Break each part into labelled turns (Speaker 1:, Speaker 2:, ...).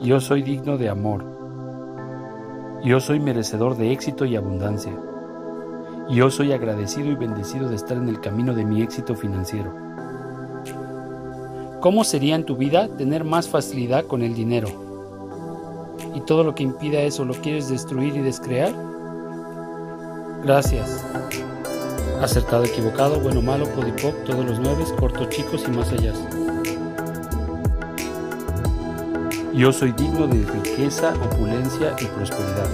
Speaker 1: Yo soy digno de amor. Yo soy merecedor de éxito y abundancia. Yo soy agradecido y bendecido de estar en el camino de mi éxito financiero. ¿Cómo sería en tu vida tener más facilidad con el dinero? ¿Y todo lo que impida eso lo quieres destruir y descrear? Gracias. Acertado, equivocado, bueno, malo, podipop, todos los nueve, cortos, chicos y más allá. Yo soy digno de riqueza, opulencia y prosperidad.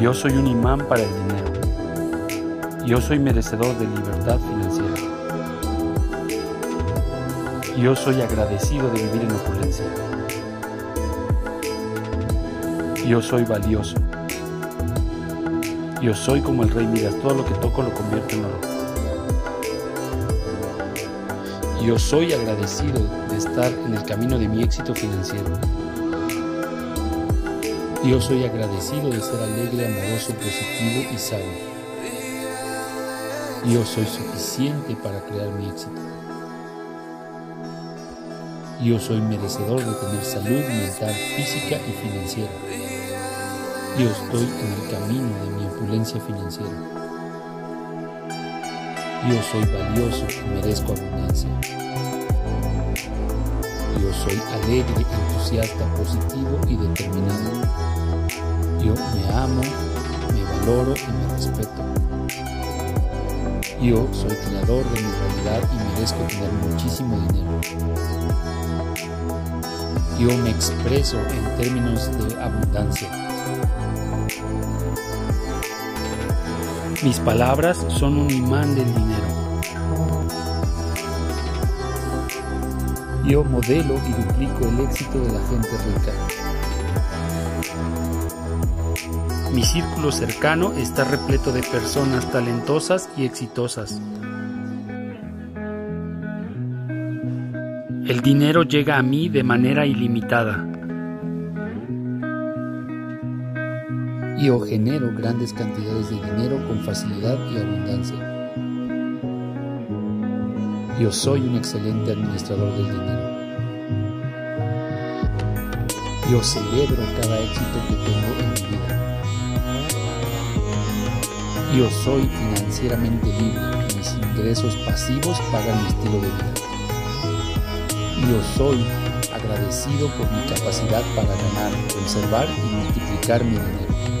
Speaker 1: Yo soy un imán para el dinero. Yo soy merecedor de libertad financiera. Yo soy agradecido de vivir en opulencia. Yo soy valioso. Yo soy como el rey Midas, todo lo que toco lo convierto en oro. Yo soy agradecido de estar en el camino de mi éxito financiero. Yo soy agradecido de ser alegre, amoroso, positivo y sabio. Yo soy suficiente para crear mi éxito. Yo soy merecedor de tener salud mental, física y financiera. Yo estoy en el camino de mi opulencia financiera. Yo soy valioso y merezco abundancia. Yo soy alegre, entusiasta, positivo y determinado. Yo me amo, me valoro y me respeto. Yo soy creador de mi realidad y merezco tener muchísimo dinero. Yo me expreso en términos de abundancia. Mis palabras son un imán del dinero. Yo modelo y duplico el éxito de la gente rica. Mi círculo cercano está repleto de personas talentosas y exitosas. El dinero llega a mí de manera ilimitada. Yo genero grandes cantidades de dinero con facilidad y abundancia. Yo soy un excelente administrador del dinero. Yo celebro cada éxito que tengo en mi vida. Yo soy financieramente libre mis ingresos pasivos pagan mi estilo de vida. Yo soy agradecido por mi capacidad para ganar, conservar y multiplicar mi dinero.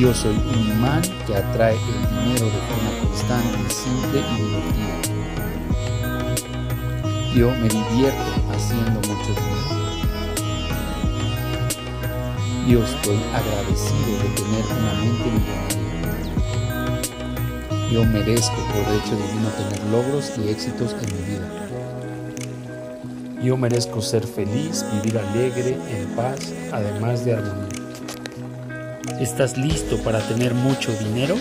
Speaker 1: Yo soy un imán que atrae el dinero de forma constante, simple y divertida. Yo me divierto haciendo mucho dinero. Yo estoy agradecido de tener una mente millonaria. Yo merezco por derecho divino tener logros y éxitos en mi vida. Yo merezco ser feliz, vivir alegre, en paz, además de armonía. ¿Estás listo para tener mucho dinero?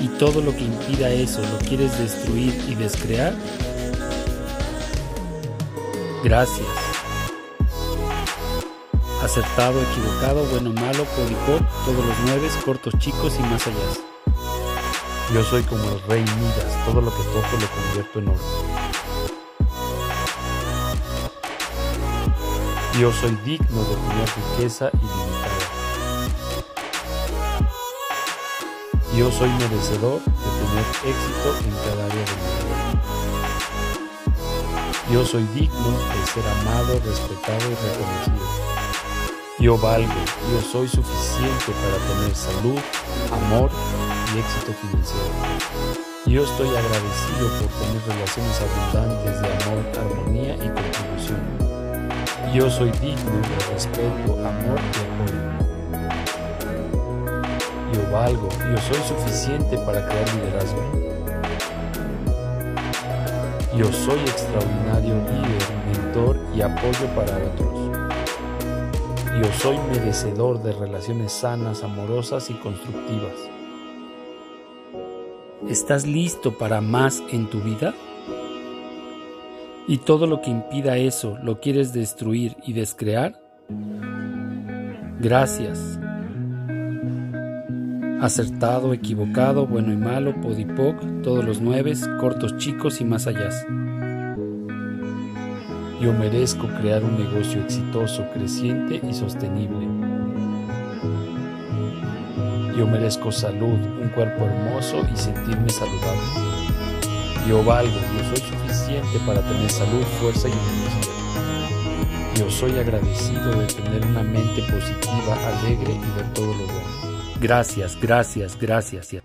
Speaker 1: ¿Y todo lo que impida eso lo quieres destruir y descrear? Gracias. Acertado, equivocado, bueno, malo, podicop, todos los nueve, cortos, chicos y más allá. Yo soy como el rey Midas, todo lo que toco lo convierto en oro. Yo soy digno de tener riqueza ilimitada. Yo soy merecedor de tener éxito en cada área de mi vida. Yo soy digno de ser amado, respetado y reconocido. Yo valgo, yo soy suficiente para tener salud, amor y éxito financiero. Yo estoy agradecido por tener relaciones abundantes de amor, armonía y contribución. Yo soy digno de respeto, amor y apoyo. Yo valgo, yo soy suficiente para crear liderazgo. Yo soy extraordinario líder, mentor y apoyo para otros. Yo soy merecedor de relaciones sanas, amorosas y constructivas. ¿Estás listo para más en tu vida? Y todo lo que impida eso lo quieres destruir y descrear? Gracias. Acertado, equivocado, bueno y malo, podipoc, todos los nueve, cortos, chicos y más allá. Yo merezco crear un negocio exitoso, creciente y sostenible. Yo merezco salud, un cuerpo hermoso y sentirme saludable. Yo valgo, yo soy suficiente para tener salud, fuerza y felicidad. Yo soy agradecido de tener una mente positiva, alegre y ver todo lo bueno. Gracias, gracias, gracias.